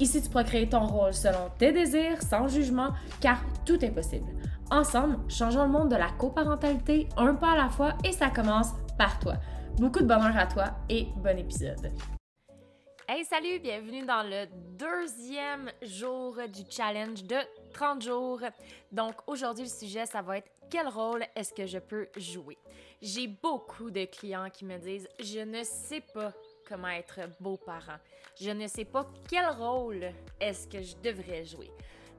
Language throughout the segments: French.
Ici, tu pourras créer ton rôle selon tes désirs, sans jugement, car tout est possible. Ensemble, changeons le monde de la coparentalité un pas à la fois et ça commence par toi. Beaucoup de bonheur à toi et bon épisode. Hey, salut, bienvenue dans le deuxième jour du challenge de 30 jours. Donc aujourd'hui, le sujet, ça va être quel rôle est-ce que je peux jouer? J'ai beaucoup de clients qui me disent, je ne sais pas comment être beau-parent. Je ne sais pas quel rôle est-ce que je devrais jouer.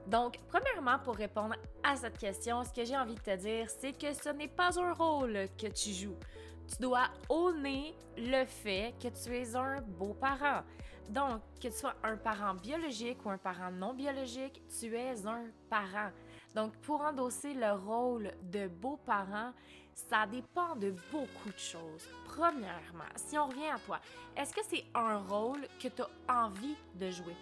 Donc, premièrement, pour répondre à cette question, ce que j'ai envie de te dire, c'est que ce n'est pas un rôle que tu joues. Tu dois honner le fait que tu es un beau-parent. Donc, que tu sois un parent biologique ou un parent non biologique, tu es un parent. Donc, pour endosser le rôle de beau-parent, ça dépend de beaucoup de choses. Premièrement, si on revient à toi, est-ce que c'est un rôle que tu as envie de jouer?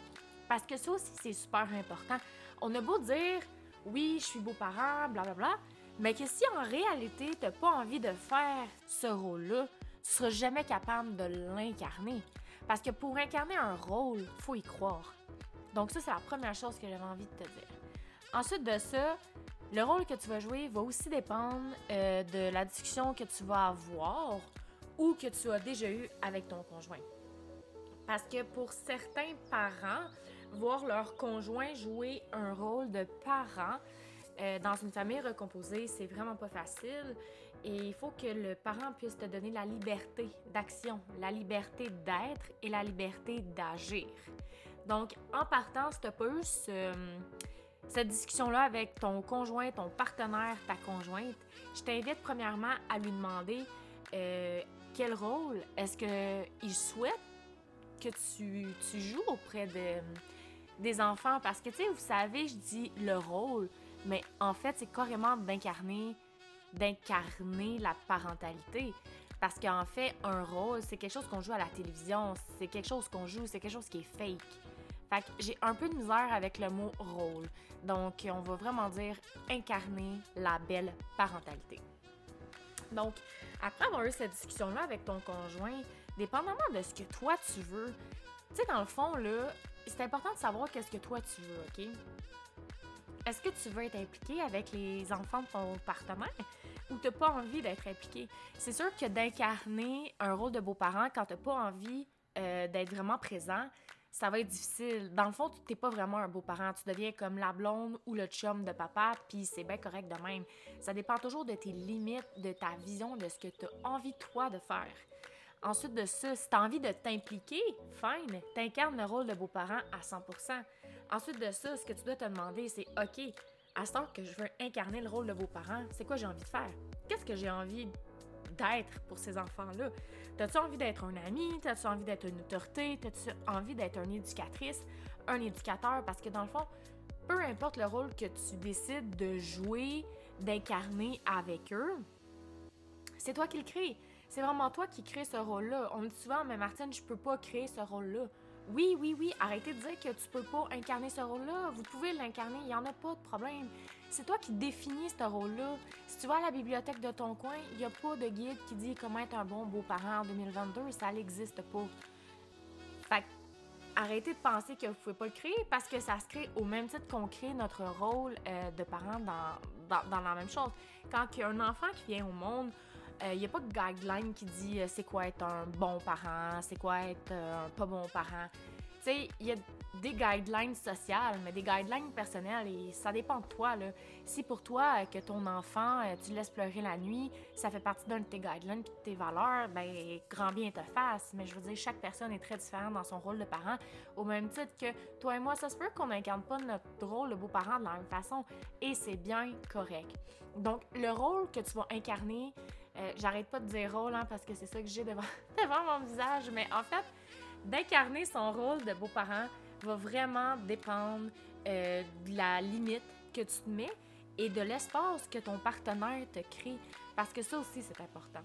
Parce que ça aussi, c'est super important. On a beau dire, oui, je suis beau-parent, blablabla, mais que si en réalité, tu n'as pas envie de faire ce rôle-là, tu seras jamais capable de l'incarner. Parce que pour incarner un rôle, faut y croire. Donc ça, c'est la première chose que j'avais envie de te dire. Ensuite de ça, le rôle que tu vas jouer va aussi dépendre euh, de la discussion que tu vas avoir ou que tu as déjà eu avec ton conjoint. Parce que pour certains parents, voir leur conjoint jouer un rôle de parent euh, dans une famille recomposée, c'est vraiment pas facile. Et il faut que le parent puisse te donner la liberté d'action, la liberté d'être et la liberté d'agir. Donc, en partant, si tu pas cette discussion-là avec ton conjoint, ton partenaire, ta conjointe, je t'invite premièrement à lui demander euh, quel rôle est-ce qu'il souhaite que tu, tu, joues auprès de, des enfants? Parce que, tu sais, vous savez, je dis le rôle, mais en fait, c'est carrément d'incarner d'incarner la parentalité. Parce qu'en fait, un rôle, c'est quelque chose qu'on joue à la télévision, c'est quelque chose qu'on joue, c'est quelque chose qui est fake. Fait que j'ai un peu de misère avec le mot rôle. Donc, on va vraiment dire incarner la belle parentalité. Donc, après avoir eu cette discussion-là avec ton conjoint, dépendamment de ce que toi tu veux, tu sais, dans le fond, là, c'est important de savoir qu'est-ce que toi tu veux, OK? Est-ce que tu veux être impliqué avec les enfants de ton partenaire ou t'as pas envie d'être impliqué? C'est sûr que d'incarner un rôle de beau-parent quand t'as pas envie euh, d'être vraiment présent, ça va être difficile. Dans le fond, tu n'es pas vraiment un beau-parent. Tu deviens comme la blonde ou le chum de papa, puis c'est bien correct de même. Ça dépend toujours de tes limites, de ta vision, de ce que tu as envie, toi, de faire. Ensuite de ça, si tu as envie de t'impliquer, fine, t'incarnes le rôle de beau-parent à 100% Ensuite de ça, ce que tu dois te demander, c'est OK, à ce temps que je veux incarner le rôle de beau-parent, c'est quoi j'ai envie de faire? Qu'est-ce que j'ai envie d'être pour ces enfants-là? T'as-tu envie d'être un ami? T'as-tu envie d'être une autorité? T'as-tu envie d'être une éducatrice? Un éducateur? Parce que dans le fond, peu importe le rôle que tu décides de jouer, d'incarner avec eux, c'est toi qui le crée. C'est vraiment toi qui crée ce rôle-là. On me dit souvent, mais Martine, je peux pas créer ce rôle-là. Oui, oui, oui, arrêtez de dire que tu peux pas incarner ce rôle-là. Vous pouvez l'incarner, il n'y en a pas de problème. C'est toi qui définis ce rôle-là. Si tu vas à la bibliothèque de ton coin, il n'y a pas de guide qui dit comment être un bon beau-parent en 2022. Ça n'existe pas. Fait arrêtez de penser que vous pouvez pas le créer parce que ça se crée au même titre qu'on crée notre rôle euh, de parent dans, dans, la même chose. Quand il y a un enfant qui vient au monde, il euh, n'y a pas de guideline qui dit euh, c'est quoi être un bon parent, c'est quoi être un pas bon parent. Il y a des guidelines sociales, mais des guidelines personnelles et ça dépend de toi. Là. Si pour toi, euh, que ton enfant, euh, tu laisses pleurer la nuit, ça fait partie d'un de tes guidelines de tes valeurs, ben grand bien te fasse. Mais je veux dire, chaque personne est très différente dans son rôle de parent. Au même titre que toi et moi, ça se peut qu'on n'incarne pas notre rôle de beau-parent de la même façon et c'est bien correct. Donc, le rôle que tu vas incarner, euh, j'arrête pas de dire rôle hein, parce que c'est ça que j'ai devant, devant mon visage, mais en fait, d'incarner son rôle de beau-parent, va vraiment dépendre euh, de la limite que tu te mets et de l'espace que ton partenaire te crée. Parce que ça aussi, c'est important.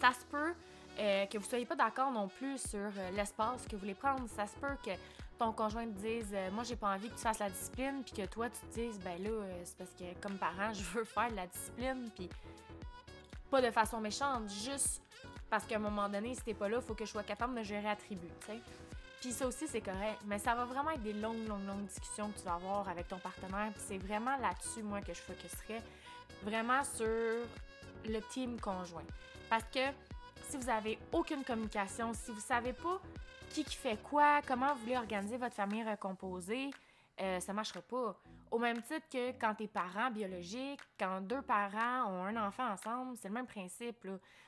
Ça se peut euh, que vous soyez pas d'accord non plus sur euh, l'espace que vous voulez prendre. Ça se peut que ton conjoint te dise euh, Moi, j'ai pas envie que tu fasses la discipline, puis que toi, tu te dises Ben là, c'est parce que comme parent, je veux faire de la discipline, puis pas de façon méchante, juste parce qu'à un moment donné, si t'es pas là, il faut que je sois capable de gérer attributs, tu. Puis ça aussi, c'est correct. Mais ça va vraiment être des longues, longues, longues discussions que tu vas avoir avec ton partenaire. Puis c'est vraiment là-dessus, moi, que je focuserais. Vraiment sur le team conjoint. Parce que si vous avez aucune communication, si vous savez pas qui qui fait quoi, comment vous voulez organiser votre famille recomposée, euh, ça marchera pas. Au même titre que quand tes parents biologiques, quand deux parents ont un enfant ensemble, c'est le même principe.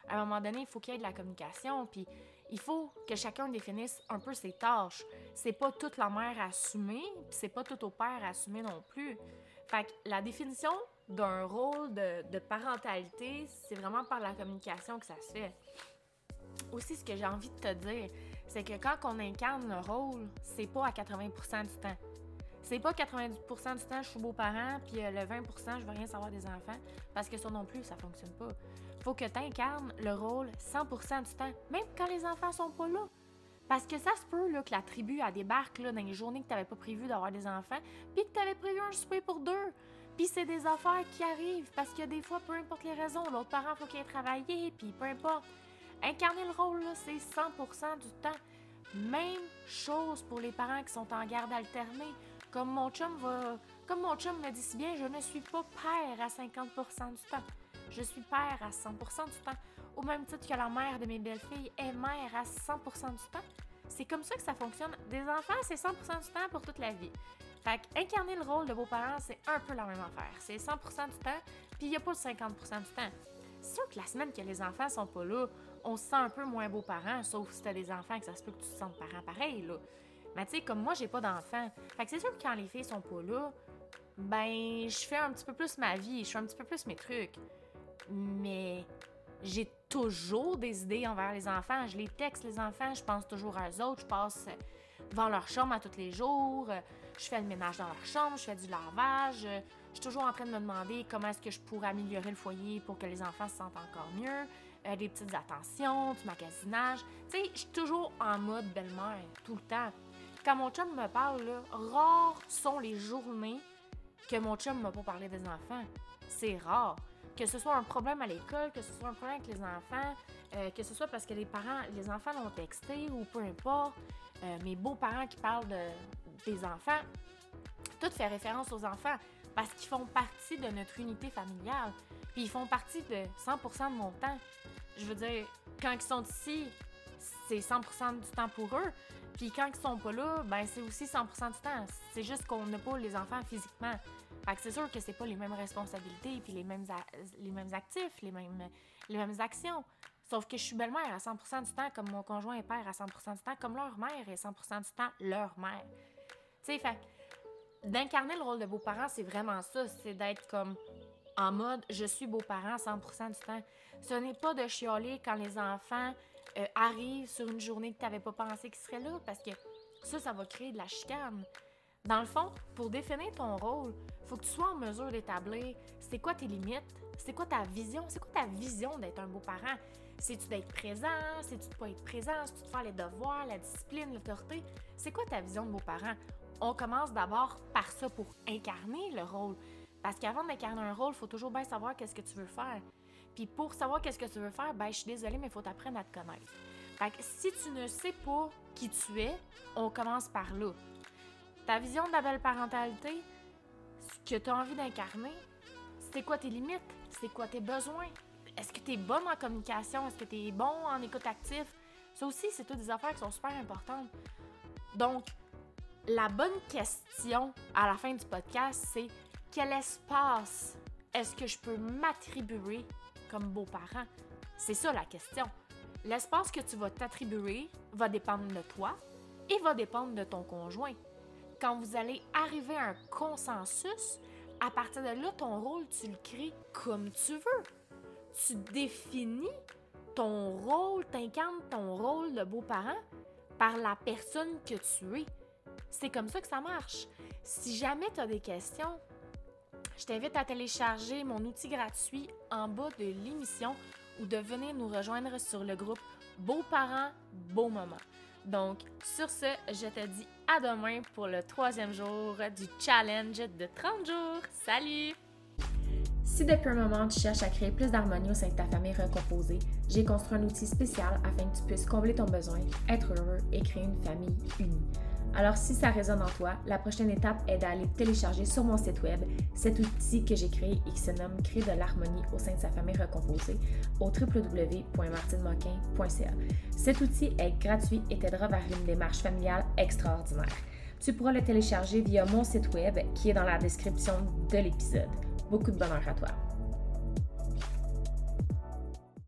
À un moment donné, il faut qu'il y ait de la communication, puis il faut que chacun définisse un peu ses tâches. C'est pas toute la mère à assumer, puis c'est pas tout au père à assumer non plus. Fait que la définition d'un rôle de, de parentalité, c'est vraiment par la communication que ça se fait. Aussi, ce que j'ai envie de te dire, c'est que quand on incarne le rôle, c'est pas à 80% du temps. C'est pas 90% du temps, je suis beau-parent, puis euh, le 20% je veux rien savoir des enfants, parce que ça non plus, ça fonctionne pas. Faut que tu incarnes le rôle 100% du temps, même quand les enfants sont pas là. Parce que ça se peut là, que la tribu a débarque là, dans les journées que tu n'avais pas prévu d'avoir des enfants, puis que tu avais prévu un souper pour deux. Puis c'est des affaires qui arrivent, parce que des fois, peu importe les raisons, l'autre parent, faut qu'il ait travaillé, puis peu importe. Incarner le rôle, c'est 100% du temps. Même chose pour les parents qui sont en garde alternée. Comme mon chum me dit si bien, je ne suis pas père à 50% du temps. Je suis père à 100% du temps. Au même titre que la mère de mes belles-filles est mère à 100% du temps. C'est comme ça que ça fonctionne. Des enfants, c'est 100% du temps pour toute la vie. Fait incarner le rôle de beaux-parents, c'est un peu la même affaire. C'est 100% du temps, puis il n'y a pas le 50% du temps. C'est sûr que la semaine que les enfants sont pas là, on se sent un peu moins beau-parent, sauf si t'as des enfants que ça se peut que tu te sentes parent pareil, là. Mais tu sais, comme moi, j'ai pas d'enfants. Fait que c'est sûr que quand les filles sont pas là, ben, je fais un petit peu plus ma vie, je fais un petit peu plus mes trucs. Mais j'ai toujours des idées envers les enfants. Je les texte, les enfants, je pense toujours à eux autres. Je passe devant leur chambre à tous les jours. Je fais le ménage dans leur chambre, je fais du lavage. Je suis toujours en train de me demander comment est-ce que je pourrais améliorer le foyer pour que les enfants se sentent encore mieux. Euh, des petites attentions, du magasinage. Tu sais, je suis toujours en mode belle-mère, tout le temps. Quand mon chum me parle, là, rares sont les journées que mon chum m'a pas parlé des enfants. C'est rare. Que ce soit un problème à l'école, que ce soit un problème avec les enfants, euh, que ce soit parce que les parents, les enfants l'ont texté ou peu importe, euh, mes beaux-parents qui parlent de, des enfants, tout fait référence aux enfants parce qu'ils font partie de notre unité familiale. Puis ils font partie de 100% de mon temps. Je veux dire, quand ils sont ici, c'est 100% du temps pour eux. Puis quand ils sont pas là, ben c'est aussi 100% du temps. C'est juste qu'on n'a pas les enfants physiquement. Fait que c'est sûr que c'est pas les mêmes responsabilités, puis les mêmes, les mêmes actifs, les mêmes, les mêmes actions. Sauf que je suis belle-mère à 100% du temps, comme mon conjoint est père à 100% du temps, comme leur mère est 100% du temps leur mère. Tu sais, fait d'incarner le rôle de beau-parent, c'est vraiment ça. C'est d'être comme en mode je suis beau-parent 100% du temps. Ce n'est pas de chialer quand les enfants euh, arrivent sur une journée que tu n'avais pas pensé qu'ils seraient là parce que ça, ça va créer de la chicane. Dans le fond, pour définir ton rôle, faut que tu sois en mesure d'établir c'est quoi tes limites, c'est quoi ta vision, c'est quoi ta vision d'être un beau-parent? C'est-tu d'être présent, c'est-tu de pas être présent, c'est-tu de faire les devoirs, la discipline, l'autorité? C'est quoi ta vision de beau-parent? On commence d'abord par ça pour incarner le rôle. Parce qu'avant d'incarner un rôle, faut toujours bien savoir qu'est-ce que tu veux faire. Puis pour savoir qu'est-ce que tu veux faire, ben je suis désolée, mais il faut t'apprendre à te connaître. Fait que si tu ne sais pas qui tu es, on commence par là. Ta vision de la belle parentalité, ce que tu as envie d'incarner, c'est quoi tes limites? C'est quoi tes besoins? Est-ce que tu es bonne en communication? Est-ce que tu es bon en écoute actif? Ça aussi, c'est toutes des affaires qui sont super importantes. Donc, la bonne question à la fin du podcast, c'est quel espace est-ce que je peux m'attribuer comme beau-parent? C'est ça la question. L'espace que tu vas t'attribuer va dépendre de toi et va dépendre de ton conjoint. Quand vous allez arriver à un consensus, à partir de là, ton rôle, tu le crées comme tu veux. Tu définis ton rôle, t'incarnes ton rôle de beau-parent par la personne que tu es. C'est comme ça que ça marche. Si jamais tu as des questions, Je t'invite à télécharger mon outil gratuit en bas de l'émission ou de venir nous rejoindre sur le groupe Beaux parents, beaux moments. Donc, sur ce, je te dis à demain pour le troisième jour du challenge de 30 jours. Salut! Si depuis un moment tu cherches à créer plus d'harmonie au sein de ta famille recomposée, j'ai construit un outil spécial afin que tu puisses combler ton besoin, être heureux et créer une famille unie. Alors si ça résonne en toi, la prochaine étape est d'aller télécharger sur mon site web cet outil que j'ai créé et qui se nomme Créer de l'harmonie au sein de sa famille recomposée au www.martinemoquin.ca. Cet outil est gratuit et t'aidera vers une démarche familiale extraordinaire. Tu pourras le télécharger via mon site web qui est dans la description de l'épisode. Beaucoup de bonheur à toi.